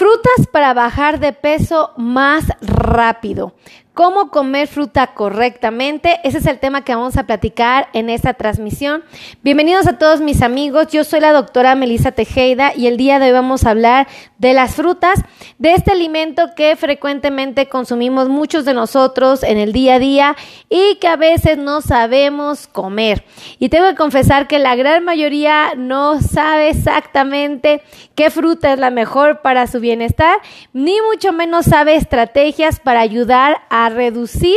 fruta Frutas para bajar de peso más rápido. ¿Cómo comer fruta correctamente? Ese es el tema que vamos a platicar en esta transmisión. Bienvenidos a todos mis amigos. Yo soy la doctora Melissa Tejeda y el día de hoy vamos a hablar de las frutas, de este alimento que frecuentemente consumimos muchos de nosotros en el día a día y que a veces no sabemos comer. Y tengo que confesar que la gran mayoría no sabe exactamente qué fruta es la mejor para su bienestar, ni mucho menos sabe estrategias para ayudar a reducir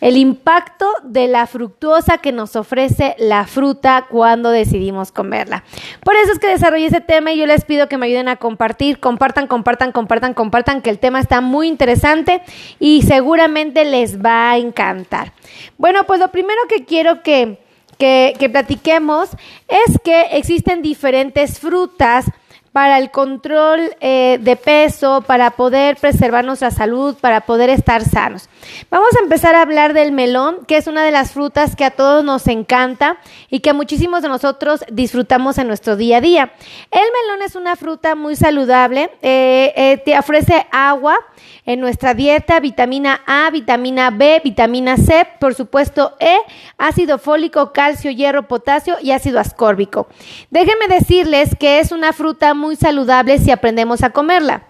el impacto de la fructuosa que nos ofrece la fruta cuando decidimos comerla. Por eso es que desarrollé ese tema y yo les pido que me ayuden a compartir, compartan, compartan, compartan, compartan, que el tema está muy interesante y seguramente les va a encantar. Bueno, pues lo primero que quiero que, que, que platiquemos es que existen diferentes frutas para el control eh, de peso, para poder preservar nuestra salud, para poder estar sanos. Vamos a empezar a hablar del melón, que es una de las frutas que a todos nos encanta y que muchísimos de nosotros disfrutamos en nuestro día a día. El melón es una fruta muy saludable, eh, eh, te ofrece agua en nuestra dieta, vitamina A, vitamina B, vitamina C, por supuesto E, ácido fólico, calcio, hierro, potasio y ácido ascórbico. Déjenme decirles que es una fruta muy saludable si aprendemos a comerla.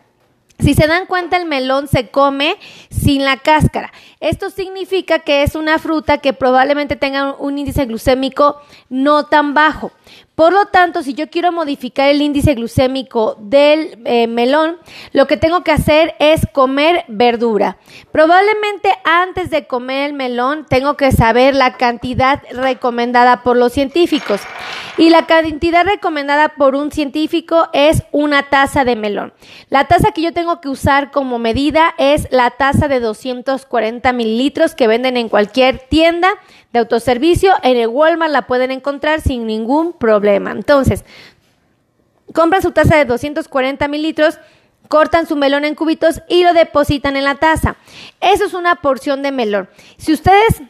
Si se dan cuenta, el melón se come sin la cáscara. Esto significa que es una fruta que probablemente tenga un índice glucémico no tan bajo. Por lo tanto, si yo quiero modificar el índice glucémico del eh, melón, lo que tengo que hacer es comer verdura. Probablemente antes de comer el melón tengo que saber la cantidad recomendada por los científicos. Y la cantidad recomendada por un científico es una taza de melón. La taza que yo tengo que usar como medida es la taza de 240 mililitros que venden en cualquier tienda de autoservicio. En el Walmart la pueden encontrar sin ningún problema. Entonces, compran su taza de 240 mililitros, cortan su melón en cubitos y lo depositan en la taza. Eso es una porción de melón. Si ustedes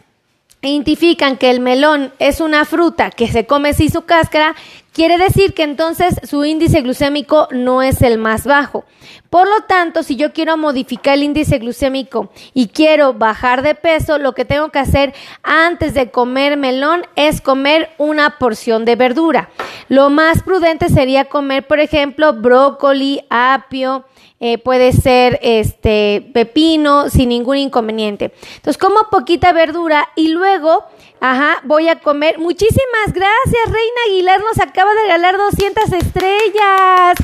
identifican que el melón es una fruta que se come sin su cáscara, quiere decir que entonces su índice glucémico no es el más bajo. Por lo tanto, si yo quiero modificar el índice glucémico y quiero bajar de peso, lo que tengo que hacer antes de comer melón es comer una porción de verdura. Lo más prudente sería comer, por ejemplo, brócoli, apio, eh, puede ser este pepino sin ningún inconveniente. Entonces como poquita verdura y luego, ajá, voy a comer. Muchísimas gracias, Reina Aguilar nos acaba de regalar 200 estrellas.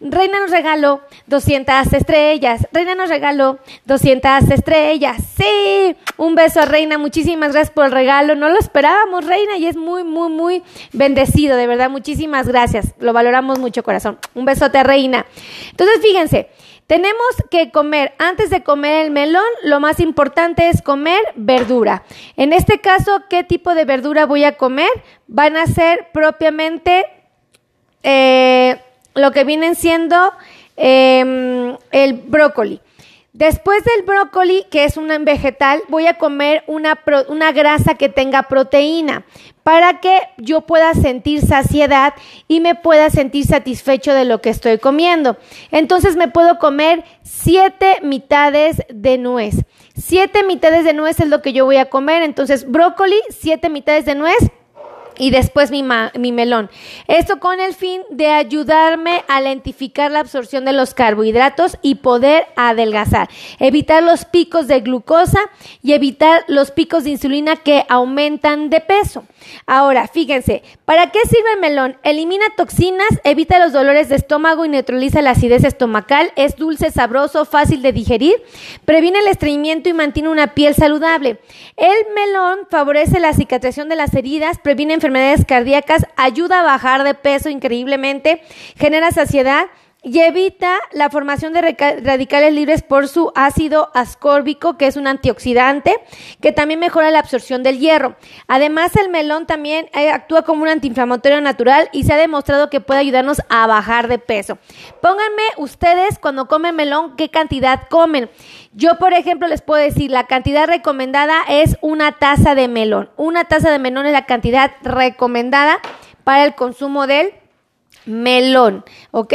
Reina nos regaló 200 estrellas. Reina nos regaló 200 estrellas. Sí, un beso a Reina. Muchísimas gracias por el regalo. No lo esperábamos, Reina, y es muy, muy, muy bendecido. De verdad, muchísimas gracias. Lo valoramos mucho, corazón. Un besote a Reina. Entonces, fíjense. Tenemos que comer, antes de comer el melón, lo más importante es comer verdura. En este caso, ¿qué tipo de verdura voy a comer? Van a ser propiamente eh, lo que vienen siendo em, el brócoli. Después del brócoli, que es un vegetal, voy a comer una, una, grasa que tenga proteína para que yo pueda sentir saciedad y me pueda sentir satisfecho de lo que estoy comiendo. Entonces me puedo comer siete mitades de nuez. Siete mitades de nuez es lo que yo voy a comer. Entonces brócoli, siete mitades de nuez y después mi, mi, melón. Esto con el fin de ayudarme a lentificar la absorción de los carbohidratos y poder adelgazar, evitar los picos de glucosa y evitar los picos de insulina que aumentan de peso. Ahora, fíjense, ¿para qué sirve el melón? Elimina toxinas, evita los dolores de estómago y neutraliza la acidez estomacal, es dulce, sabroso, fácil de digerir, previene el estreñimiento y mantiene una piel saludable. El melón favorece la cicatrización de las heridas, previene enfermedades cardíacas, ayuda a bajar de peso increíblemente, genera saciedad, y evita la formación de radicales libres por su ácido ascórbico, que es un antioxidante, que también mejora la absorción del hierro. Además, el melón también eh, actúa como un antiinflamatorio natural y se ha demostrado que puede ayudarnos a bajar de peso. Pónganme ustedes cuando comen melón qué cantidad comen. Yo, por ejemplo, les puedo decir, la cantidad recomendada es una taza de melón. Una taza de melón es la cantidad recomendada para el consumo del melón, ¿ok?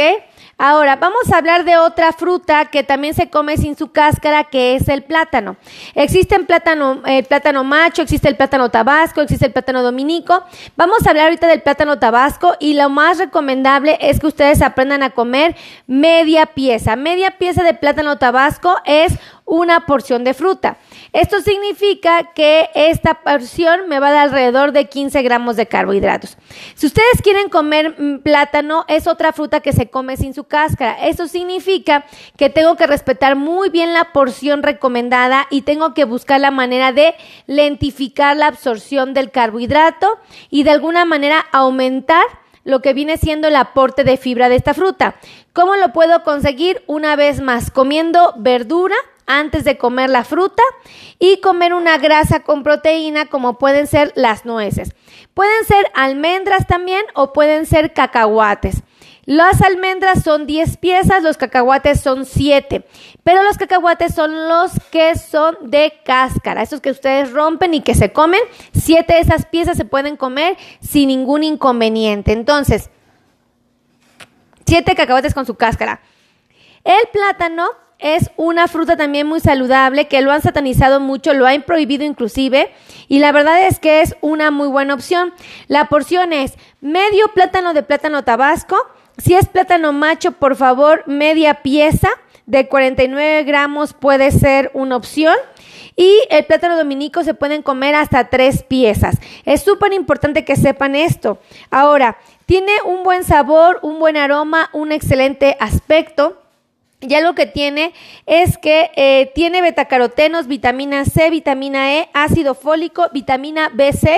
Ahora, vamos a hablar de otra fruta que también se come sin su cáscara, que es el plátano. Existe el plátano, macho, existe el plátano tabasco, existe el plátano dominico. Vamos a hablar ahorita del plátano tabasco y lo más recomendable es que ustedes aprendan a comer media pieza. Media pieza de plátano tabasco es una porción de fruta. Esto significa que esta porción me va a dar alrededor de 15 gramos de carbohidratos. Si ustedes quieren comer mm, plátano, es otra fruta que se come sin su cáscara. Eso significa que tengo que respetar muy bien la porción recomendada y tengo que buscar la manera de lentificar la absorción del carbohidrato y de alguna manera aumentar lo que viene siendo el aporte de fibra de esta fruta. ¿Cómo lo puedo conseguir? Una vez más, comiendo verdura antes de comer la fruta y comer una grasa con proteína como pueden ser las nueces. Pueden ser almendras también o pueden ser cacahuates. Las almendras son 10 piezas, los cacahuates son 7, pero los cacahuates son los que son de cáscara, esos que ustedes rompen y que se comen. 7 de esas piezas se pueden comer sin ningún inconveniente. Entonces, 7 cacahuates con su cáscara. El plátano es una fruta también muy saludable que lo han satanizado mucho, lo han prohibido inclusive y la verdad es que es una muy buena opción. La porción es medio plátano de plátano tabasco, si es plátano macho, por favor, media pieza de 49 gramos puede ser una opción. Y el plátano dominico se pueden comer hasta tres piezas. Es súper importante que sepan esto. Ahora, tiene un buen sabor, un buen aroma, un excelente aspecto. Ya lo que tiene es que eh, tiene betacarotenos, vitamina C, vitamina E, ácido fólico, vitamina B6,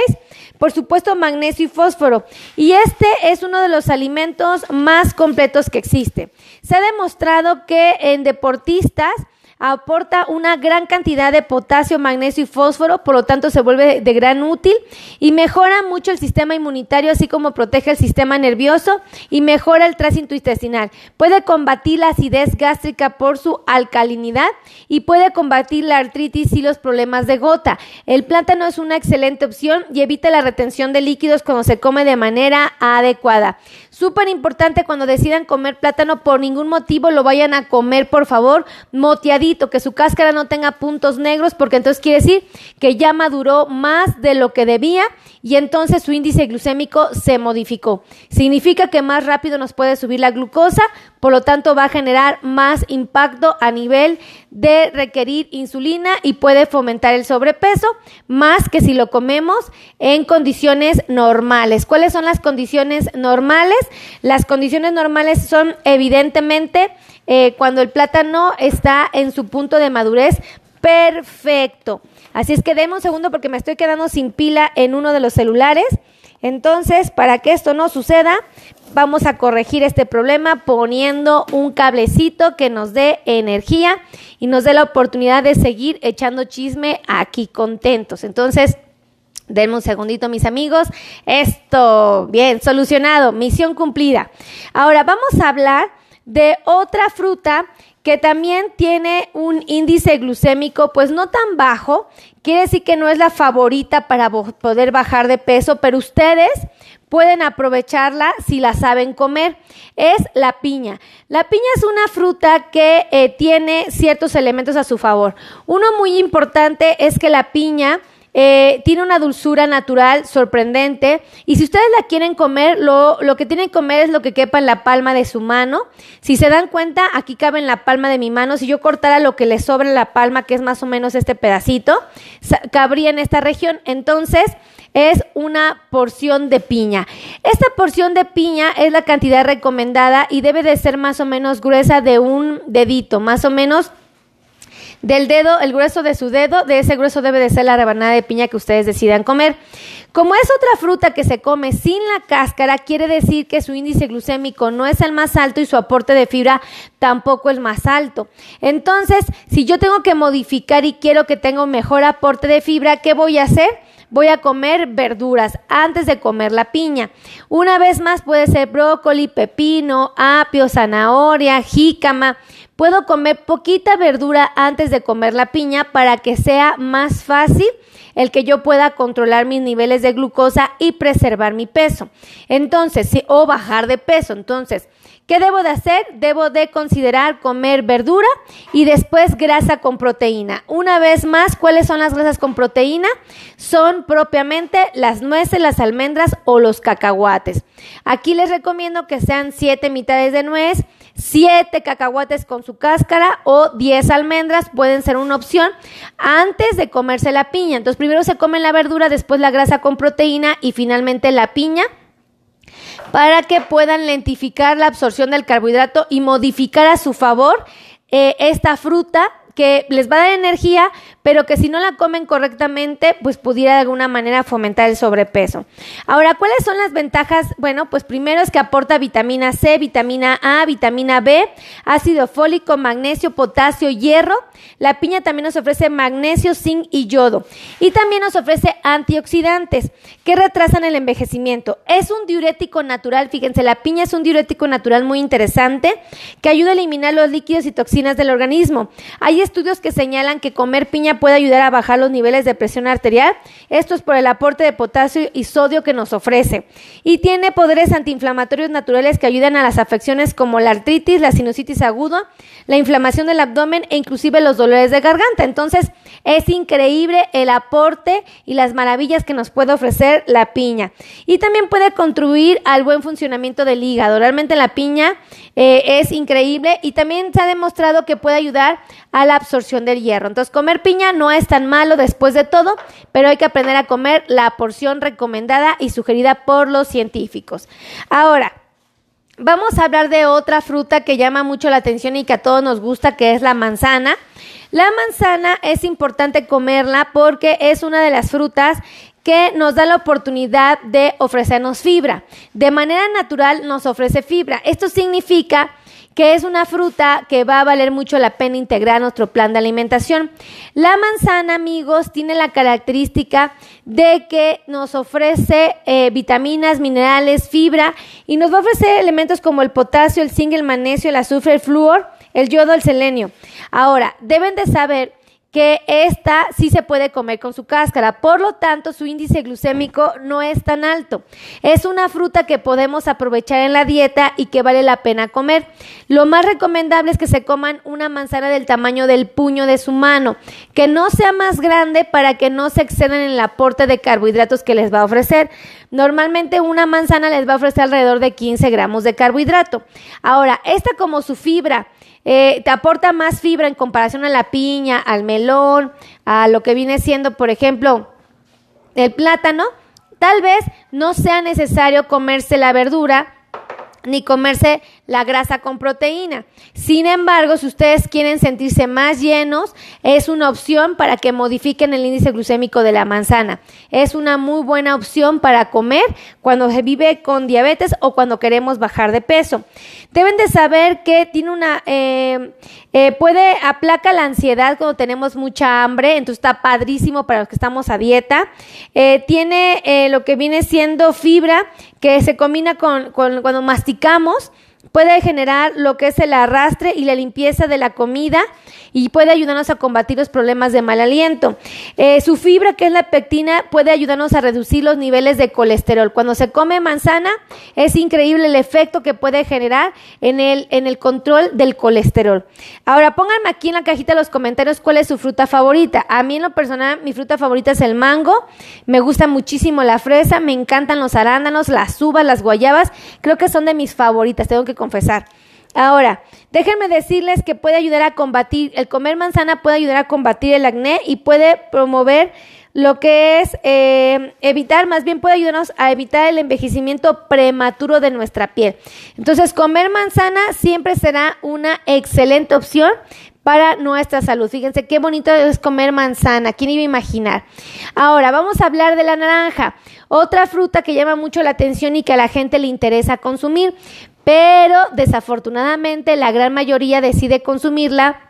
por supuesto magnesio y fósforo. Y este es uno de los alimentos más completos que existe. Se ha demostrado que en deportistas, aporta una gran cantidad de potasio, magnesio y fósforo, por lo tanto se vuelve de gran útil y mejora mucho el sistema inmunitario, así como protege el sistema nervioso y mejora el tránsito intestinal. Puede combatir la acidez gástrica por su alcalinidad y puede combatir la artritis y los problemas de gota. El plátano es una excelente opción y evita la retención de líquidos cuando se come de manera adecuada. Súper importante cuando decidan comer plátano, por ningún motivo lo vayan a comer, por favor, moteadito, que su cáscara no tenga puntos negros, porque entonces quiere decir que ya maduró más de lo que debía y entonces su índice glucémico se modificó. Significa que más rápido nos puede subir la glucosa, por lo tanto va a generar más impacto a nivel de requerir insulina y puede fomentar el sobrepeso, más que si lo comemos en condiciones normales. ¿Cuáles son las condiciones normales? Las condiciones normales son evidentemente eh, cuando el plátano está en su punto de madurez perfecto. Así es que deme un segundo porque me estoy quedando sin pila en uno de los celulares. Entonces, para que esto no suceda, vamos a corregir este problema poniendo un cablecito que nos dé energía y nos dé la oportunidad de seguir echando chisme aquí contentos. Entonces, denme un segundito, mis amigos. Esto, bien, solucionado, misión cumplida. Ahora vamos a hablar de otra fruta que también tiene un índice glucémico pues no tan bajo, quiere decir que no es la favorita para poder bajar de peso, pero ustedes pueden aprovecharla si la saben comer. Es la piña. La piña es una fruta que eh, tiene ciertos elementos a su favor. Uno muy importante es que la piña eh, tiene una dulzura natural sorprendente. Y si ustedes la quieren comer, lo, lo, que tienen que comer es lo que quepa en la palma de su mano. Si se dan cuenta, aquí cabe en la palma de mi mano. Si yo cortara lo que le sobra la palma, que es más o menos este pedacito, cabría en esta región. Entonces, es una porción de piña. Esta porción de piña es la cantidad recomendada y debe de ser más o menos gruesa de un dedito, más o menos del dedo, el grueso de su dedo, de ese grueso debe de ser la rebanada de piña que ustedes decidan comer. Como es otra fruta que se come sin la cáscara, quiere decir que su índice glucémico no es el más alto y su aporte de fibra tampoco es más alto. Entonces, si yo tengo que modificar y quiero que tenga un mejor aporte de fibra, ¿qué voy a hacer? voy a comer verduras antes de comer la piña. Una vez más puede ser brócoli, pepino, apio, zanahoria, jícama. Puedo comer poquita verdura antes de comer la piña para que sea más fácil el que yo pueda controlar mis niveles de glucosa y preservar mi peso. Entonces, o bajar de peso. Entonces, ¿Qué debo de hacer? Debo de considerar comer verdura y después grasa con proteína. Una vez más, ¿cuáles son las grasas con proteína? Son propiamente las nueces, las almendras o los cacahuates. Aquí les recomiendo que sean 7 mitades de nuez, 7 cacahuates con su cáscara o 10 almendras pueden ser una opción antes de comerse la piña. Entonces primero se come la verdura, después la grasa con proteína y finalmente la piña para que puedan lentificar la absorción del carbohidrato y modificar a su favor eh, esta fruta que les va a dar energía, pero que si no la comen correctamente, pues pudiera de alguna manera fomentar el sobrepeso. Ahora, ¿cuáles son las ventajas? Bueno, pues primero es que aporta vitamina C, vitamina A, vitamina B, ácido fólico, magnesio, potasio, hierro. La piña también nos ofrece magnesio, zinc y yodo. Y también nos ofrece antioxidantes que retrasan el envejecimiento. Es un diurético natural, fíjense, la piña es un diurético natural muy interesante que ayuda a eliminar los líquidos y toxinas del organismo. Hay estudios que señalan que comer piña puede ayudar a bajar los niveles de presión arterial. Esto es por el aporte de potasio y sodio que nos ofrece. Y tiene poderes antiinflamatorios naturales que ayudan a las afecciones como la artritis, la sinusitis aguda, la inflamación del abdomen e inclusive los dolores de garganta. Entonces, es increíble el aporte y las maravillas que nos puede ofrecer la piña. Y también puede contribuir al buen funcionamiento del hígado. Realmente la piña eh, es increíble y también se ha demostrado que puede ayudar a la absorción del hierro. Entonces, comer piña no es tan malo después de todo, pero hay que aprender a comer la porción recomendada y sugerida por los científicos. Ahora, vamos a hablar de otra fruta que llama mucho la atención y que a todos nos gusta, que es la manzana. La manzana es importante comerla porque es una de las frutas que nos da la oportunidad de ofrecernos fibra. De manera natural nos ofrece fibra. Esto significa que es una fruta que va a valer mucho la pena integrar a nuestro plan de alimentación. La manzana, amigos, tiene la característica de que nos ofrece eh, vitaminas, minerales, fibra y nos va a ofrecer elementos como el potasio, el zinc, el magnesio, el azufre, el flúor, el yodo, el selenio. Ahora, deben de saber que esta sí se puede comer con su cáscara, por lo tanto su índice glucémico no es tan alto. Es una fruta que podemos aprovechar en la dieta y que vale la pena comer. Lo más recomendable es que se coman una manzana del tamaño del puño de su mano, que no sea más grande para que no se excedan en el aporte de carbohidratos que les va a ofrecer. Normalmente una manzana les va a ofrecer alrededor de 15 gramos de carbohidrato. Ahora, esta como su fibra, eh, te aporta más fibra en comparación a la piña, al melón, a lo que viene siendo, por ejemplo, el plátano, tal vez no sea necesario comerse la verdura ni comerse la grasa con proteína. Sin embargo, si ustedes quieren sentirse más llenos, es una opción para que modifiquen el índice glucémico de la manzana. Es una muy buena opción para comer cuando se vive con diabetes o cuando queremos bajar de peso. Deben de saber que tiene una, eh, eh, puede aplaca la ansiedad cuando tenemos mucha hambre, entonces está padrísimo para los que estamos a dieta. Eh, tiene lo que viene siendo fibra que se combina con, con cuando masticamos puede generar lo que es el arrastre y la limpieza de la comida y puede ayudarnos a combatir los problemas de mal aliento. Eh, su fibra, que es la pectina, puede ayudarnos a reducir los niveles de colesterol. Cuando se come manzana, es increíble el efecto que puede generar en el, en el control del colesterol. Ahora, pónganme aquí en la cajita de los comentarios cuál es su fruta favorita. A mí en lo personal, mi fruta favorita es el mango. Me gusta muchísimo la fresa, me encantan los arándanos, las uvas, las guayabas. Creo que son de mis favoritas, tengo que confesar. Ahora, déjenme decirles que puede ayudar a combatir, el comer manzana puede ayudar a combatir el acné y puede promover lo que es eh, evitar, más bien puede ayudarnos a evitar el envejecimiento prematuro de nuestra piel. Entonces, comer manzana siempre será una excelente opción para nuestra salud. Fíjense qué bonito es comer manzana, ¿quién iba a imaginar? Ahora, vamos a hablar de la naranja, otra fruta que llama mucho la atención y que a la gente le interesa consumir pero desafortunadamente la gran mayoría decide consumirla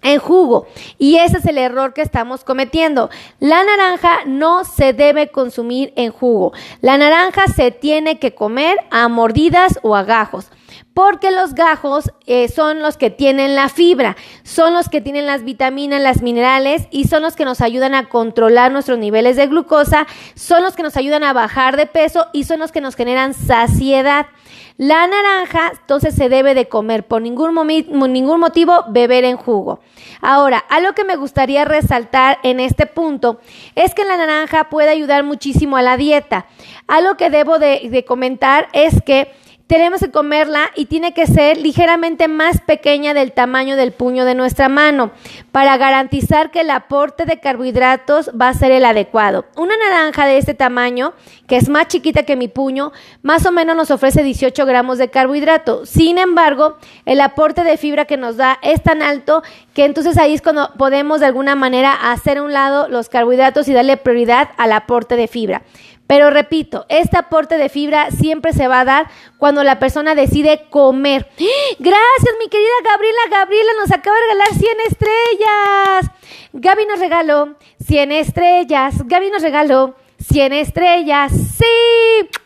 en jugo. Y ese es el error que estamos cometiendo. La naranja no se debe consumir en jugo. La naranja se tiene que comer a mordidas o a gajos. Porque los gajos eh, son los que tienen la fibra, son los que tienen las vitaminas, las minerales y son los que nos ayudan a controlar nuestros niveles de glucosa, son los que nos ayudan a bajar de peso y son los que nos generan saciedad. La naranja entonces se debe de comer por ningún, motivo beber en jugo. Ahora, algo que me gustaría resaltar en este punto es que la naranja puede ayudar muchísimo a la dieta. Algo que debo de comentar es que tenemos que comerla y tiene que ser ligeramente más pequeña del tamaño del puño de nuestra mano para garantizar que el aporte de carbohidratos va a ser el adecuado. Una naranja de este tamaño, que es más chiquita que mi puño, más o menos nos ofrece 18 gramos de carbohidrato. Sin embargo, el aporte de fibra que nos da es tan alto que entonces ahí es cuando podemos de alguna manera hacer a un lado los carbohidratos y darle prioridad al aporte de fibra. Pero repito, este aporte de fibra siempre se va a dar cuando la persona decide comer. Gracias, mi querida Gabriela. Gabriela nos acaba de regalar 100 estrellas. Gaby nos regaló 100 estrellas. Gaby nos regaló 100 estrellas. Sí.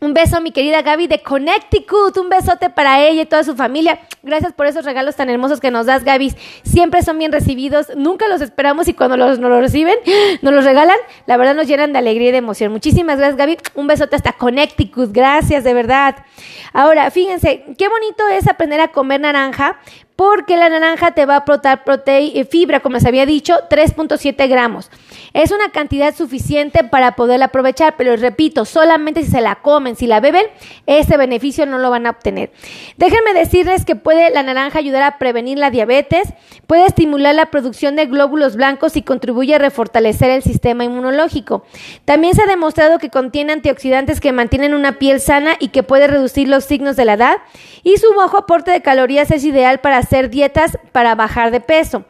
Un beso a mi querida Gaby de Connecticut. Un besote para ella y toda su familia. Gracias por esos regalos tan hermosos que nos das, Gaby. Siempre son bien recibidos. Nunca los esperamos y cuando los, nos los reciben, nos los regalan, la verdad nos llenan de alegría y de emoción. Muchísimas gracias, Gaby. Un besote hasta Connecticut. Gracias, de verdad. Ahora, fíjense, qué bonito es aprender a comer naranja porque la naranja te va a aportar eh, fibra, como les había dicho, 3.7 gramos. Es una cantidad suficiente para poderla aprovechar, pero repito, solamente si se la comen, si la beben, ese beneficio no lo van a obtener. Déjenme decirles que puede la naranja ayudar a prevenir la diabetes, puede estimular la producción de glóbulos blancos y contribuye a refortalecer el sistema inmunológico. También se ha demostrado que contiene antioxidantes que mantienen una piel sana y que puede reducir los signos de la edad y su bajo aporte de calorías es ideal para hacer dietas para bajar de peso.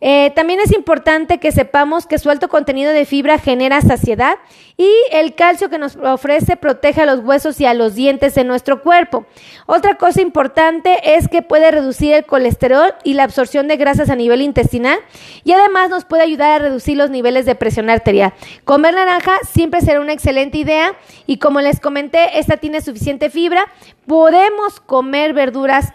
Eh, también es importante que sepamos que su alto contenido de fibra genera saciedad y el calcio que nos ofrece protege a los huesos y a los dientes de nuestro cuerpo. Otra cosa importante es que puede reducir el colesterol y la absorción de grasas a nivel intestinal y además nos puede ayudar a reducir los niveles de presión arterial. Comer naranja siempre será una excelente idea y como les comenté, esta tiene suficiente fibra. Podemos comer verduras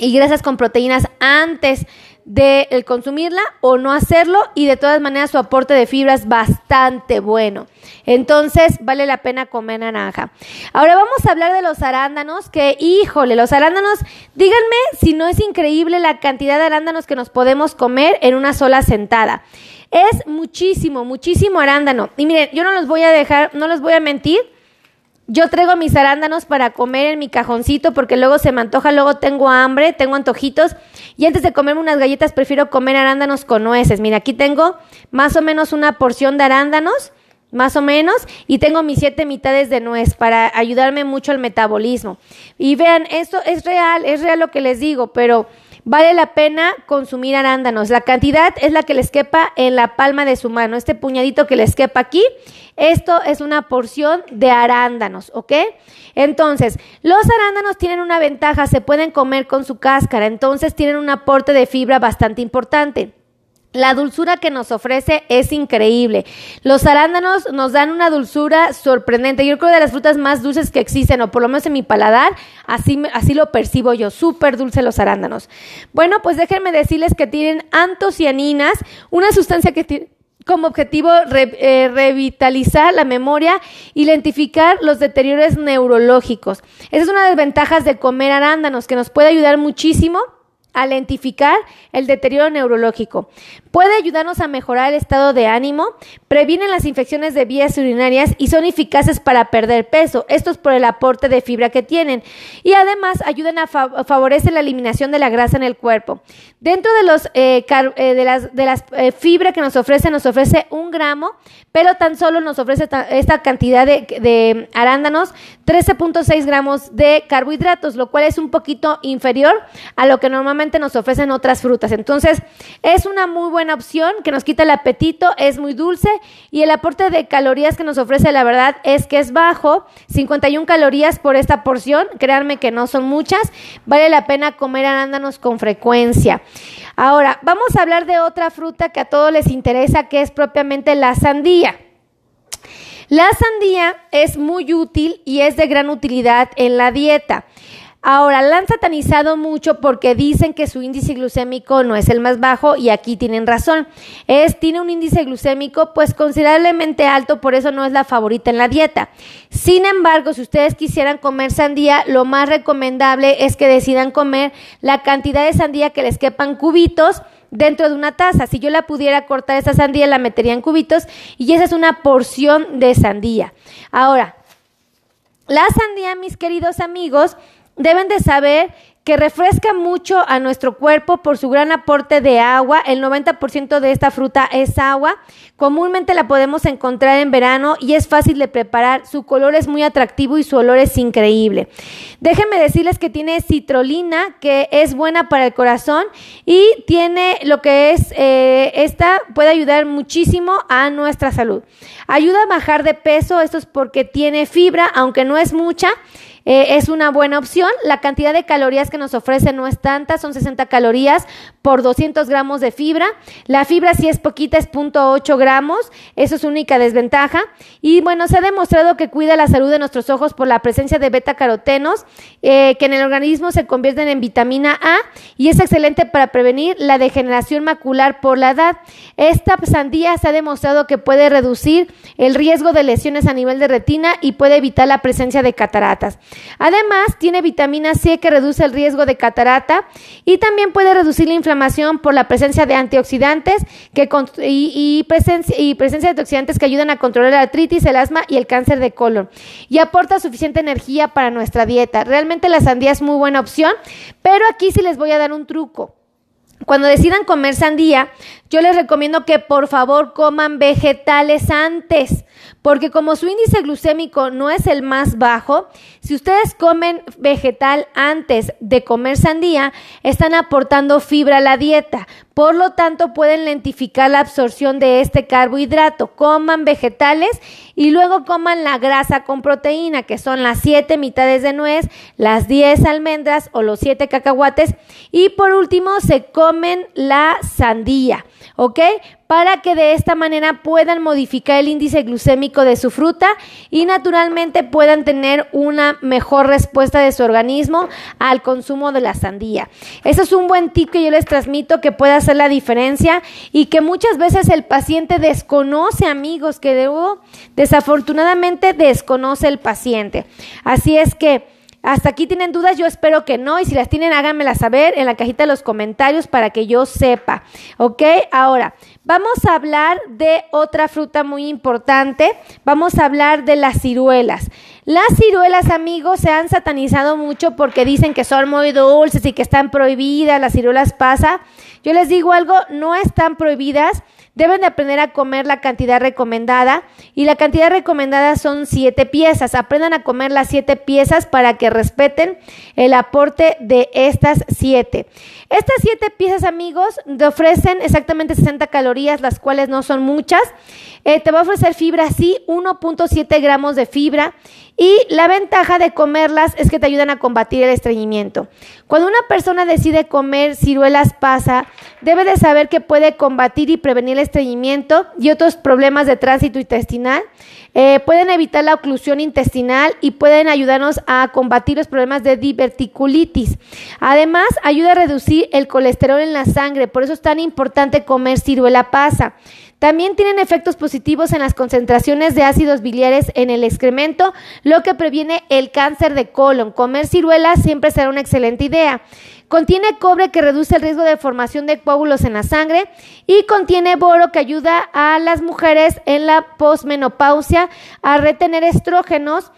y grasas con proteínas antes de consumirla o no hacerlo y de todas maneras su aporte de fibra es bastante bueno. Entonces vale la pena comer naranja. Ahora vamos a hablar de los arándanos, que híjole, los arándanos, díganme si no es increíble la cantidad de arándanos que nos podemos comer en una sola sentada. Es muchísimo, muchísimo arándano. Y miren, yo no los voy a dejar, no les voy a mentir yo traigo mis arándanos para comer en mi cajoncito porque luego se me antoja, luego tengo hambre, tengo antojitos y antes de comerme unas galletas prefiero comer arándanos con nueces. Mira, aquí tengo más o menos una porción de arándanos, más o menos, y tengo mis siete mitades de nuez para ayudarme mucho al metabolismo. Y vean, esto es real, es real lo que les digo, pero vale la pena consumir arándanos. La cantidad es la que les quepa en la palma de su mano, este puñadito que les quepa aquí esto es una porción de arándanos, ¿ok? Entonces, los arándanos tienen una ventaja, se pueden comer con su cáscara, entonces tienen un aporte de fibra bastante importante. La dulzura que nos ofrece es increíble. Los arándanos nos dan una dulzura sorprendente. Yo creo de las frutas más dulces que existen, o por lo menos en mi paladar, así, así lo percibo yo. Súper dulce los arándanos. Bueno, pues déjenme decirles que tienen antocianinas, una sustancia que tiene como objetivo eh, revitalizar la memoria, identificar los deterioros neurológicos. Esa es una de las ventajas de comer arándanos, que nos puede ayudar muchísimo a lentificar el deterioro neurológico. Puede ayudarnos a mejorar el estado de ánimo, previenen las infecciones de vías urinarias y son eficaces para perder peso. Esto es por el aporte de fibra que tienen. Y además ayudan a favorecer la eliminación de la grasa en el cuerpo. Dentro de, los, eh, eh, de las, de las eh, fibra que nos ofrece, nos ofrece un gramo, pero tan solo nos ofrece esta cantidad de arándanos, 13.6 gramos de carbohidratos, lo cual es un poquito inferior a lo que normalmente nos ofrecen otras frutas. Entonces, es una muy buena opción que nos quita el apetito, es muy dulce y el aporte de calorías que nos ofrece, la verdad, es que es bajo, 51 calorías por esta porción, créanme que no son muchas, vale la pena comer arándanos con frecuencia. Ahora, vamos a hablar de otra fruta que a todos les interesa, que es propiamente la sandía. La sandía es muy útil y es de gran utilidad en la dieta. Ahora, la han satanizado mucho porque dicen que su índice glucémico no es el más bajo y aquí tienen razón. Es, tiene un índice glucémico pues considerablemente alto, por eso no es la favorita en la dieta. Sin embargo, si ustedes quisieran comer sandía, lo más recomendable es que decidan comer la cantidad de sandía que les quepan cubitos dentro de una taza. Si yo la pudiera cortar esa sandía, la metería en cubitos y esa es una porción de sandía. Ahora, la sandía, mis queridos amigos, deben de saber que refresca mucho a nuestro cuerpo por su gran aporte de agua. El 90% de esta fruta es agua. Comúnmente la podemos encontrar en verano y es fácil de preparar. Su color es muy atractivo y su olor es increíble. Déjenme decirles que tiene citrolina, que es buena para el corazón y tiene lo que es, eh, esta puede ayudar muchísimo a nuestra salud. Ayuda a bajar de peso, esto es porque tiene fibra, aunque no es mucha eh, es una buena opción. La cantidad de calorías que nos ofrece no es tanta, son 60 calorías por 200 gramos de fibra. La fibra si es poquita es 0.8 gramos, eso es única desventaja. Y bueno, se ha demostrado que cuida la salud de nuestros ojos por la presencia de beta carotenos, eh, que en el organismo se convierten en vitamina A y es excelente para prevenir la degeneración macular por la edad. Esta sandía se ha demostrado que puede reducir el riesgo de lesiones a nivel de retina y puede evitar la presencia de cataratas. Además, tiene vitamina C que reduce el riesgo de catarata y también puede reducir la inflamación por la presencia de antioxidantes que, y, presencia, y presencia de antioxidantes que ayudan a controlar la artritis, el asma y el cáncer de colon. Y aporta suficiente energía para nuestra dieta. Realmente la sandía es muy buena opción, pero aquí sí les voy a dar un truco. Cuando decidan comer sandía, yo les recomiendo que por favor coman vegetales antes, porque como su índice glucémico no es el más bajo, si ustedes comen vegetal antes de comer sandía, están aportando fibra a la dieta. Por lo tanto, pueden lentificar la absorción de este carbohidrato. Coman vegetales y luego coman la grasa con proteína, que son las 7 mitades de nuez, las 10 almendras o los 7 cacahuates. Y por último, se comen la sandía. ¿ok? Para que de esta manera puedan modificar el índice glucémico de su fruta y naturalmente puedan tener una mejor respuesta de su organismo al consumo de la sandía. Eso es un buen tip que yo les transmito que puede hacer la diferencia y que muchas veces el paciente desconoce, amigos, que desafortunadamente desconoce el paciente. Así es que hasta aquí tienen dudas, yo espero que no, y si las tienen, háganmelas saber en la cajita de los comentarios para que yo sepa, ¿ok? Ahora, vamos a hablar de otra fruta muy importante, vamos a hablar de las ciruelas. Las ciruelas, amigos, se han satanizado mucho porque dicen que son muy dulces y que están prohibidas, las ciruelas pasa. Yo les digo algo, no están prohibidas, Deben de aprender a comer la cantidad recomendada y la cantidad recomendada son siete piezas. Aprendan a comer las siete piezas para que respeten el aporte de estas siete. Estas siete piezas, amigos, te ofrecen exactamente 60 calorías, las cuales no son muchas. Eh, te va a ofrecer fibra, sí, 1.7 gramos de fibra. Y la ventaja de comerlas es que te ayudan a combatir el estreñimiento. Cuando una persona decide comer ciruelas pasa, debe de saber que puede combatir y prevenir el estreñimiento y otros problemas de tránsito intestinal. Eh, pueden evitar la oclusión intestinal y pueden ayudarnos a combatir los problemas de diverticulitis. Además, ayuda a reducir el colesterol en la sangre, por eso es tan importante comer ciruela pasa. También tienen efectos positivos en las concentraciones de ácidos biliares en el excremento, lo que previene el cáncer de colon. Comer ciruelas siempre será una excelente idea. Contiene cobre que reduce el riesgo de formación de coágulos en la sangre y contiene boro que ayuda a las mujeres en la posmenopausia a retener estrógenos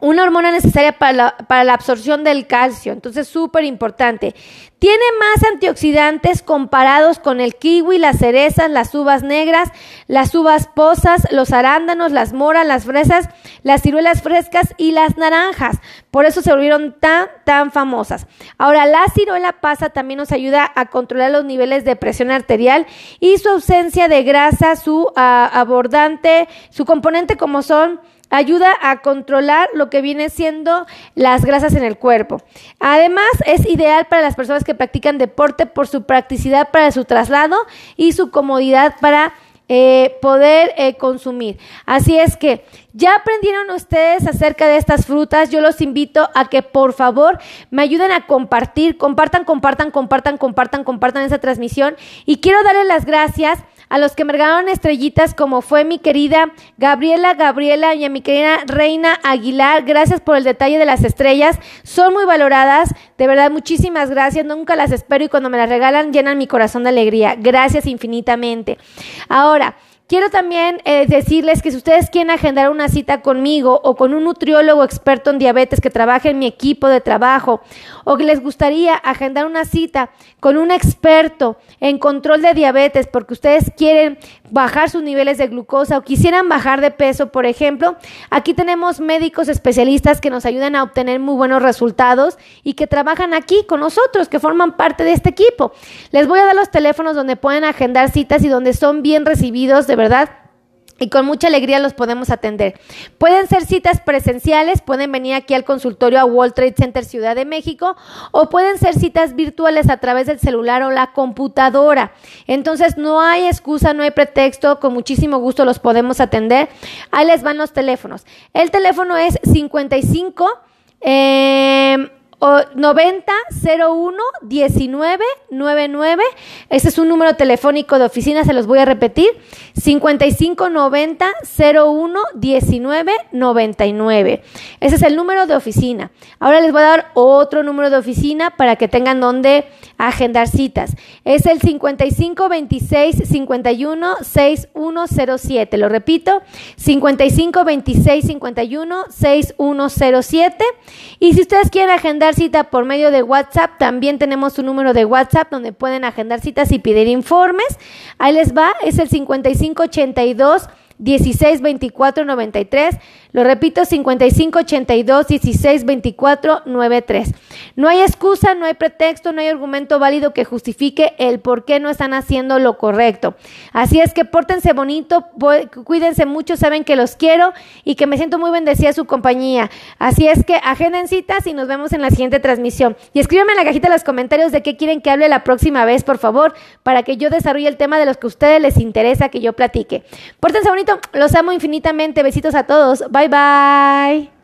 una hormona necesaria para la, para la absorción del calcio, entonces súper importante. Tiene más antioxidantes comparados con el kiwi, las cerezas, las uvas negras, las uvas posas, los arándanos, las moras, las fresas, las ciruelas frescas y las naranjas. Por eso se volvieron tan, tan famosas. Ahora, la ciruela pasa también nos ayuda a controlar los niveles de presión arterial y su ausencia de grasa, su ah, abordante, su componente como son ayuda a controlar lo que viene siendo las grasas en el cuerpo. Además, es ideal para las personas que practican deporte por su practicidad para su traslado y su comodidad para eh, poder eh, consumir. Así es que ya aprendieron ustedes acerca de estas frutas. Yo los invito a que por favor me ayuden a compartir, compartan, compartan, compartan, compartan, compartan esa transmisión. Y quiero darles las gracias a los que me regalaron estrellitas, como fue mi querida Gabriela Gabriela y a mi querida Reina Aguilar. Gracias por el detalle de las estrellas. Son muy valoradas. De verdad, muchísimas gracias. Nunca las espero y cuando me las regalan llenan mi corazón de alegría. Gracias infinitamente. Ahora, Quiero también eh, decirles que si ustedes quieren agendar una cita conmigo o con un nutriólogo experto en diabetes que trabaje en mi equipo de trabajo o que les gustaría agendar una cita con un experto en control de diabetes porque ustedes quieren bajar sus niveles de glucosa o quisieran bajar de peso, por ejemplo, aquí tenemos médicos especialistas que nos ayudan a obtener muy buenos resultados y que trabajan aquí con nosotros, que forman parte de este equipo. Les voy a dar los teléfonos donde pueden agendar citas y donde son bien recibidos de verdad y con mucha alegría los podemos atender. Pueden ser citas presenciales, pueden venir aquí al consultorio a World Trade Center Ciudad de México o pueden ser citas virtuales a través del celular o la computadora. Entonces no hay excusa, no hay pretexto, con muchísimo gusto los podemos atender. Ahí les van los teléfonos. El teléfono es 55 eh, o 90 01 19 99. Ese es un número telefónico de oficina, se los voy a repetir. 55 90 01 19 99. Ese es el número de oficina. Ahora les voy a dar otro número de oficina para que tengan donde agendar citas. Es el 55 26 51 6107. Lo repito, 55 26 51 6107. Y si ustedes quieren agendar cita por medio de WhatsApp. También tenemos un número de WhatsApp donde pueden agendar citas y pedir informes. Ahí les va, es el 5582 16 24 93. Lo repito, 55 82 16 24 93. No hay excusa, no hay pretexto, no hay argumento válido que justifique el por qué no están haciendo lo correcto. Así es que pórtense bonito, cuídense mucho, saben que los quiero y que me siento muy bendecida su compañía. Así es que agenden citas y nos vemos en la siguiente transmisión. Y escríbanme en la cajita de los comentarios de qué quieren que hable la próxima vez, por favor, para que yo desarrolle el tema de los que a ustedes les interesa que yo platique. Pórtense bonito los amo infinitamente. Besitos a todos. Bye bye.